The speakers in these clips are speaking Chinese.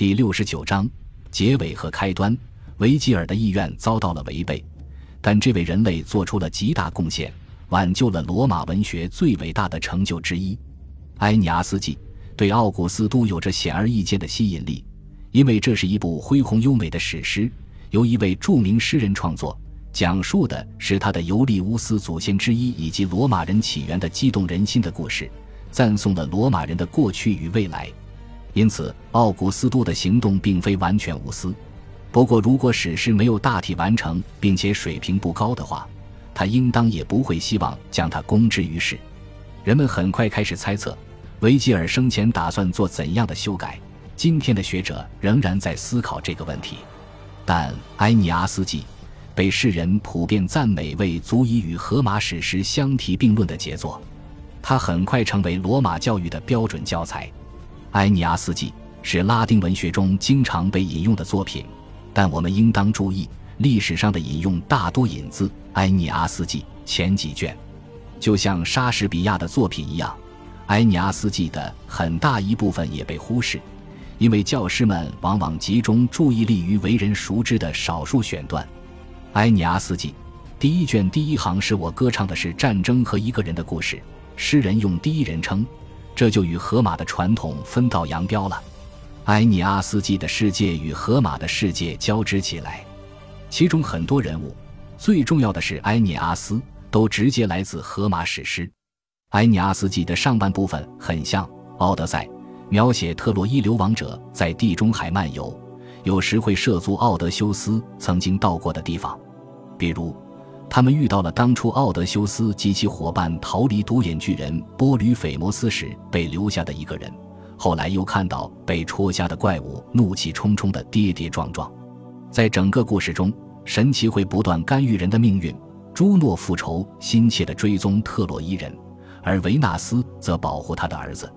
第六十九章结尾和开端。维吉尔的意愿遭到了违背，但这为人类做出了极大贡献，挽救了罗马文学最伟大的成就之一。埃尼阿斯纪对奥古斯都有着显而易见的吸引力，因为这是一部恢宏优美的史诗，由一位著名诗人创作，讲述的是他的尤利乌斯祖先之一以及罗马人起源的激动人心的故事，赞颂了罗马人的过去与未来。因此，奥古斯都的行动并非完全无私。不过，如果史诗没有大体完成，并且水平不高的话，他应当也不会希望将它公之于世。人们很快开始猜测，维吉尔生前打算做怎样的修改。今天的学者仍然在思考这个问题。但《埃尼阿斯纪》被世人普遍赞美为足以与荷马史诗相提并论的杰作，它很快成为罗马教育的标准教材。《埃尼阿斯纪》是拉丁文学中经常被引用的作品。但我们应当注意，历史上的引用大多引自《埃尼阿斯纪》前几卷，就像莎士比亚的作品一样，《埃尼阿斯纪》的很大一部分也被忽视，因为教师们往往集中注意力于为人熟知的少数选段。《埃尼阿斯纪》第一卷第一行是我歌唱的是战争和一个人的故事，诗人用第一人称，这就与荷马的传统分道扬镳了。埃尼阿斯纪的世界与荷马的世界交织起来，其中很多人物，最重要的是埃尼阿斯，都直接来自荷马史诗。埃尼阿斯纪的上半部分很像《奥德赛》，描写特洛伊流亡者在地中海漫游，有时会涉足奥德修斯曾经到过的地方，比如，他们遇到了当初奥德修斯及其伙伴逃离独眼巨人波吕斐摩斯时被留下的一个人。后来又看到被戳瞎的怪物怒气冲冲的跌跌撞撞，在整个故事中，神奇会不断干预人的命运。朱诺复仇，心切地追踪特洛伊人，而维纳斯则保护他的儿子。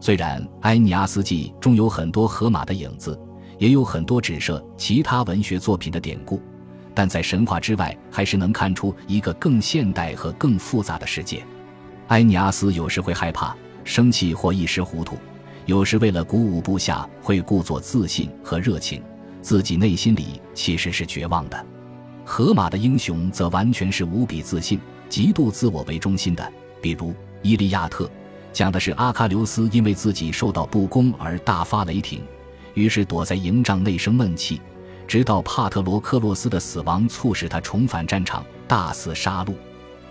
虽然《埃尼阿斯纪》中有很多荷马的影子，也有很多指涉其他文学作品的典故，但在神话之外，还是能看出一个更现代和更复杂的世界。埃尼阿斯有时会害怕、生气或一时糊涂。有时为了鼓舞部下，会故作自信和热情，自己内心里其实是绝望的。荷马的英雄则完全是无比自信、极度自我为中心的。比如《伊利亚特》，讲的是阿喀琉斯因为自己受到不公而大发雷霆，于是躲在营帐内生闷气，直到帕特罗克洛斯的死亡促使他重返战场，大肆杀戮。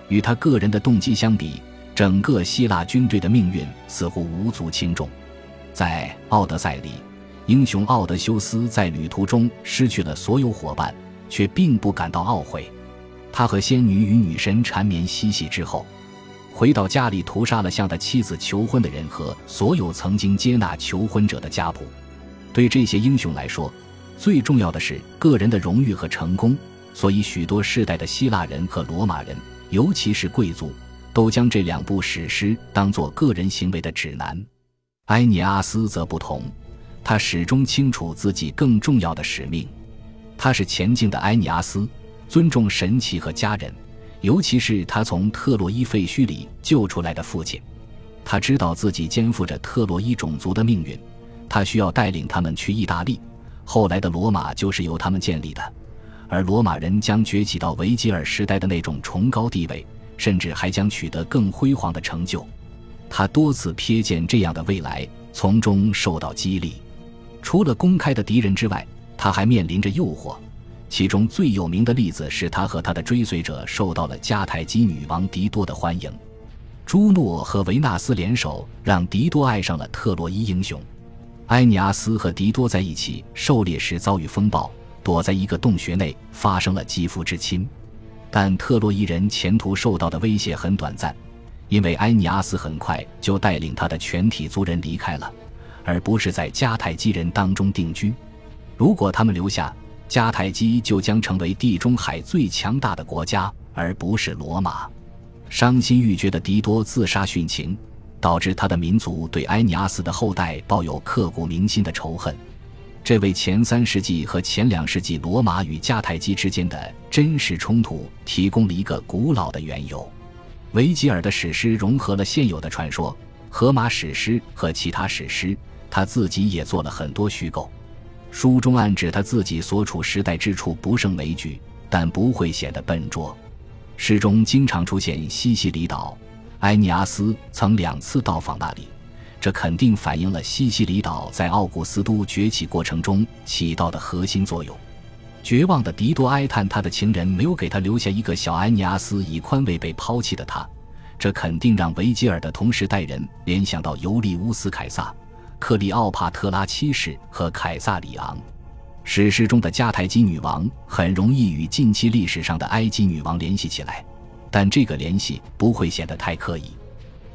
与他个人的动机相比，整个希腊军队的命运似乎无足轻重。在《奥德赛》里，英雄奥德修斯在旅途中失去了所有伙伴，却并不感到懊悔。他和仙女与女神缠绵嬉戏之后，回到家里屠杀了向他妻子求婚的人和所有曾经接纳求婚者的家谱。对这些英雄来说，最重要的是个人的荣誉和成功，所以许多世代的希腊人和罗马人，尤其是贵族，都将这两部史诗当作个人行为的指南。埃尼阿斯则不同，他始终清楚自己更重要的使命。他是前进的埃尼阿斯，尊重神奇和家人，尤其是他从特洛伊废墟里救出来的父亲。他知道自己肩负着特洛伊种族的命运，他需要带领他们去意大利。后来的罗马就是由他们建立的，而罗马人将崛起到维吉尔时代的那种崇高地位，甚至还将取得更辉煌的成就。他多次瞥见这样的未来，从中受到激励。除了公开的敌人之外，他还面临着诱惑。其中最有名的例子是他和他的追随者受到了迦太基女王狄多的欢迎。朱诺和维纳斯联手，让狄多爱上了特洛伊英雄。埃尼阿斯和狄多在一起狩猎时遭遇风暴，躲在一个洞穴内，发生了肌肤之亲。但特洛伊人前途受到的威胁很短暂。因为埃尼阿斯很快就带领他的全体族人离开了，而不是在迦太基人当中定居。如果他们留下，迦太基就将成为地中海最强大的国家，而不是罗马。伤心欲绝的狄多自杀殉情，导致他的民族对埃尼阿斯的后代抱有刻骨铭心的仇恨。这为前三世纪和前两世纪罗马与迦太基之间的真实冲突提供了一个古老的缘由。维吉尔的史诗融合了现有的传说、荷马史诗和其他史诗，他自己也做了很多虚构。书中暗指他自己所处时代之处不胜枚举，但不会显得笨拙。诗中经常出现西西里岛，埃尼阿斯曾两次到访那里，这肯定反映了西西里岛在奥古斯都崛起过程中起到的核心作用。绝望的狄多哀叹他的情人没有给他留下一个小埃尼阿斯，以宽慰被抛弃的他。这肯定让维吉尔的同时代人联想到尤利乌斯·凯撒、克里奥帕特拉七世和凯撒里昂。史诗中的迦太基女王很容易与近期历史上的埃及女王联系起来，但这个联系不会显得太刻意。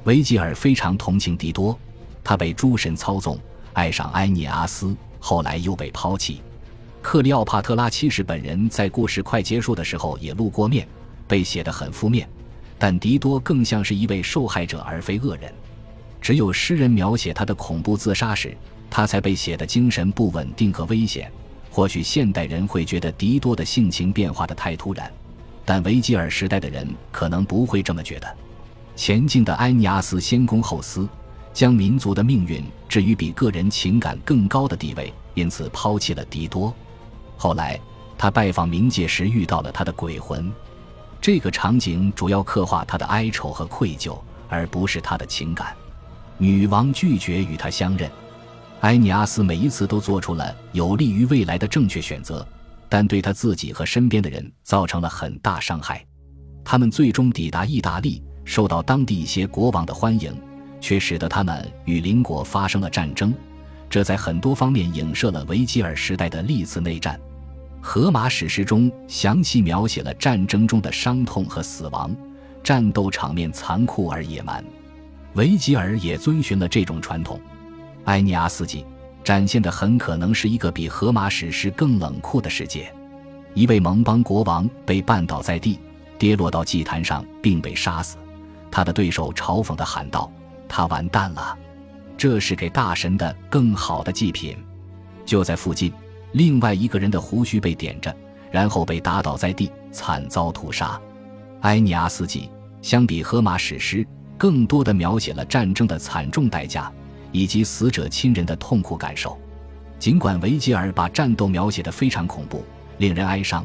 维吉尔非常同情狄多，他被诸神操纵，爱上埃涅阿斯，后来又被抛弃。克里奥帕特拉七世本人在故事快结束的时候也露过面，被写得很负面，但狄多更像是一位受害者而非恶人。只有诗人描写他的恐怖自杀时，他才被写得精神不稳定和危险。或许现代人会觉得狄多的性情变化的太突然，但维吉尔时代的人可能不会这么觉得。前进的埃尼阿斯先公后私，将民族的命运置于比个人情感更高的地位，因此抛弃了狄多。后来他拜访冥界时遇到了他的鬼魂，这个场景主要刻画他的哀愁和愧疚，而不是他的情感。女王拒绝与他相认。埃尼阿斯每一次都做出了有利于未来的正确选择，但对他自己和身边的人造成了很大伤害。他们最终抵达意大利，受到当地一些国王的欢迎，却使得他们与邻国发生了战争。这在很多方面影射了维吉尔时代的历次内战。荷马史诗中详细描写了战争中的伤痛和死亡，战斗场面残酷而野蛮。维吉尔也遵循了这种传统。埃尼阿斯记展现的很可能是一个比荷马史诗更冷酷的世界。一位蒙邦国王被绊倒在地，跌落到祭坛上，并被杀死。他的对手嘲讽地喊道：“他完蛋了，这是给大神的更好的祭品。”就在附近，另外一个人的胡须被点着，然后被打倒在地，惨遭屠杀。埃尼阿斯记相比荷马史诗，更多的描写了战争的惨重代价。以及死者亲人的痛苦感受。尽管维吉尔把战斗描写的非常恐怖、令人哀伤，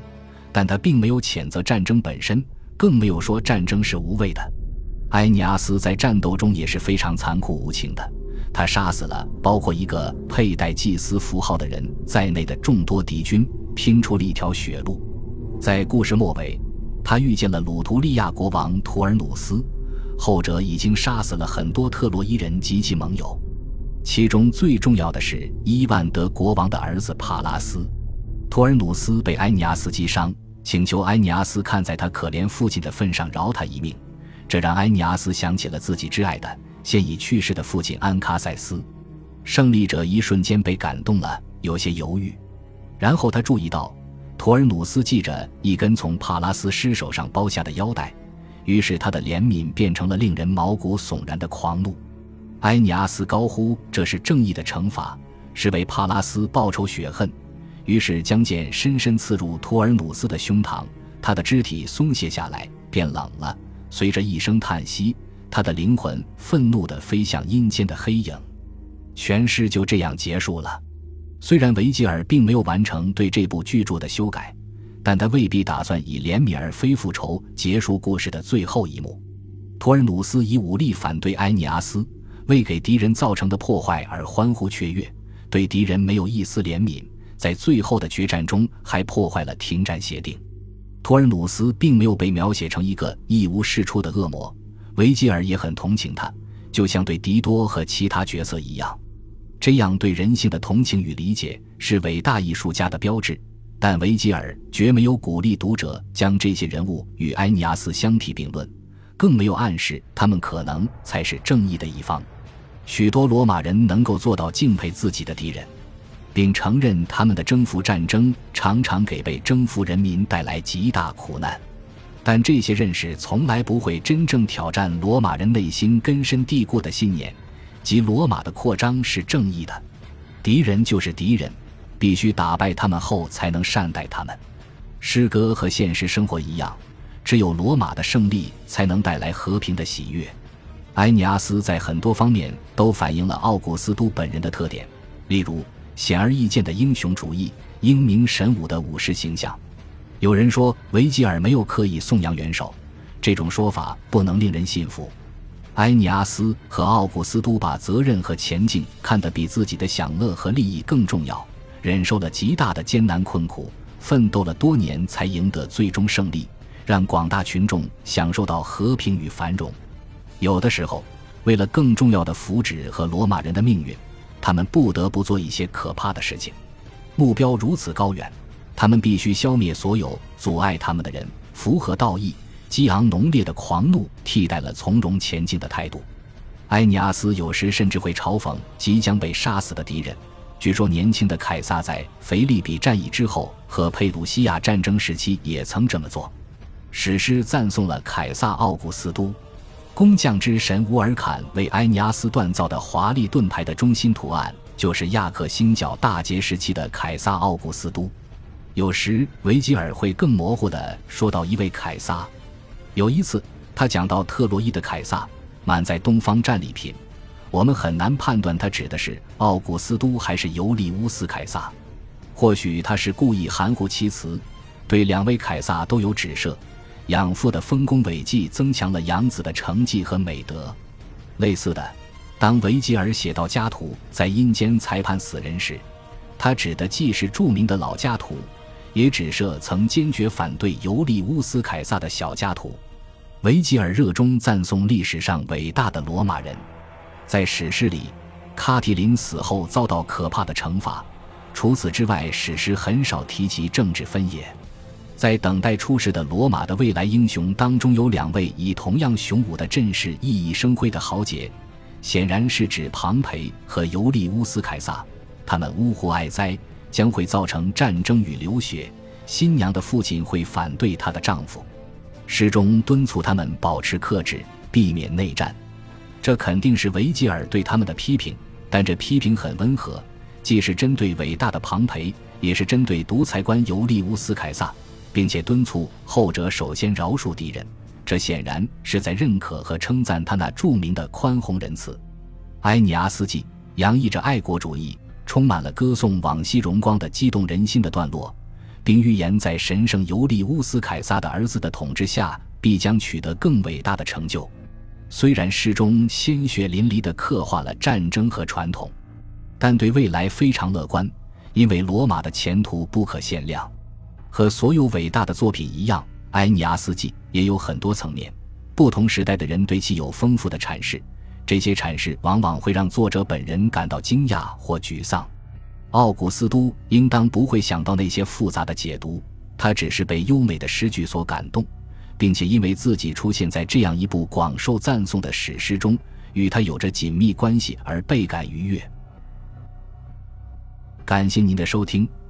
但他并没有谴责战争本身，更没有说战争是无谓的。埃尼阿斯在战斗中也是非常残酷无情的，他杀死了包括一个佩戴祭司符号的人在内的众多敌军，拼出了一条血路。在故事末尾，他遇见了鲁图利亚国王图尔努斯，后者已经杀死了很多特洛伊人及其盟友。其中最重要的是伊万德国王的儿子帕拉斯，托尔努斯被埃尼阿斯击伤，请求埃尼阿斯看在他可怜父亲的份上饶他一命，这让埃尼阿斯想起了自己挚爱的现已去世的父亲安卡塞斯。胜利者一瞬间被感动了，有些犹豫，然后他注意到托尔努斯系着一根从帕拉斯尸首上剥下的腰带，于是他的怜悯变成了令人毛骨悚然的狂怒。埃尼阿斯高呼：“这是正义的惩罚，是为帕拉斯报仇雪恨。”于是将剑深深刺入托尔努斯的胸膛，他的肢体松懈下来，变冷了。随着一声叹息，他的灵魂愤怒地飞向阴间的黑影。全诗就这样结束了。虽然维吉尔并没有完成对这部巨著的修改，但他未必打算以怜悯而非复仇结束故事的最后一幕。托尔努斯以武力反对埃尼阿斯。为给敌人造成的破坏而欢呼雀跃，对敌人没有一丝怜悯，在最后的决战中还破坏了停战协定。托尔努斯并没有被描写成一个一无是处的恶魔，维吉尔也很同情他，就像对狄多和其他角色一样。这样对人性的同情与理解是伟大艺术家的标志，但维吉尔绝没有鼓励读者将这些人物与埃尼阿斯相提并论，更没有暗示他们可能才是正义的一方。许多罗马人能够做到敬佩自己的敌人，并承认他们的征服战争常常给被征服人民带来极大苦难，但这些认识从来不会真正挑战罗马人内心根深蒂固的信念，即罗马的扩张是正义的，敌人就是敌人，必须打败他们后才能善待他们。诗歌和现实生活一样，只有罗马的胜利才能带来和平的喜悦。埃尼阿斯在很多方面都反映了奥古斯都本人的特点，例如显而易见的英雄主义、英明神武的武士形象。有人说维吉尔没有刻意颂扬元首，这种说法不能令人信服。埃尼阿斯和奥古斯都把责任和前进看得比自己的享乐和利益更重要，忍受了极大的艰难困苦，奋斗了多年才赢得最终胜利，让广大群众享受到和平与繁荣。有的时候，为了更重要的福祉和罗马人的命运，他们不得不做一些可怕的事情。目标如此高远，他们必须消灭所有阻碍他们的人，符合道义。激昂浓烈的狂怒替代了从容前进的态度。埃尼阿斯有时甚至会嘲讽即将被杀死的敌人。据说，年轻的凯撒在腓利比战役之后和佩鲁西亚战争时期也曾这么做。史诗赞颂了凯撒奥古斯都，工匠之神乌尔坎为埃尼阿斯锻造的华丽盾牌的中心图案，就是亚克星角大捷时期的凯撒奥古斯都。有时，维吉尔会更模糊地说到一位凯撒。有一次，他讲到特洛伊的凯撒满载东方战利品，我们很难判断他指的是奥古斯都还是尤利乌斯凯撒。或许他是故意含糊其辞，对两位凯撒都有指涉。养父的丰功伟绩增强了养子的成绩和美德。类似的，当维吉尔写到家徒在阴间裁判死人时，他指的既是著名的老家徒，也指涉曾坚决反对尤利乌斯凯撒的小家徒。维吉尔热衷赞颂历史上伟大的罗马人，在史诗里，卡提林死后遭到可怕的惩罚。除此之外，史诗很少提及政治分野。在等待出世的罗马的未来英雄当中，有两位以同样雄武的阵势熠熠生辉的豪杰，显然是指庞培和尤利乌斯凯撒。他们呜呼哀哉，将会造成战争与流血。新娘的父亲会反对她的丈夫。诗中敦促他们保持克制，避免内战。这肯定是维吉尔对他们的批评，但这批评很温和，既是针对伟大的庞培，也是针对独裁官尤利乌斯凯撒，并且敦促后者首先饶恕敌人。这显然是在认可和称赞他那著名的宽宏仁慈。埃尼阿斯记洋溢着爱国主义，充满了歌颂往昔荣光的激动人心的段落。并预言，在神圣尤利乌斯凯撒的儿子的统治下，必将取得更伟大的成就。虽然诗中鲜血淋漓地刻画了战争和传统，但对未来非常乐观，因为罗马的前途不可限量。和所有伟大的作品一样，《埃尼阿斯纪》也有很多层面，不同时代的人对其有丰富的阐释，这些阐释往往会让作者本人感到惊讶或沮丧。奥古斯都应当不会想到那些复杂的解读，他只是被优美的诗句所感动，并且因为自己出现在这样一部广受赞颂的史诗中，与他有着紧密关系而倍感愉悦。感谢您的收听，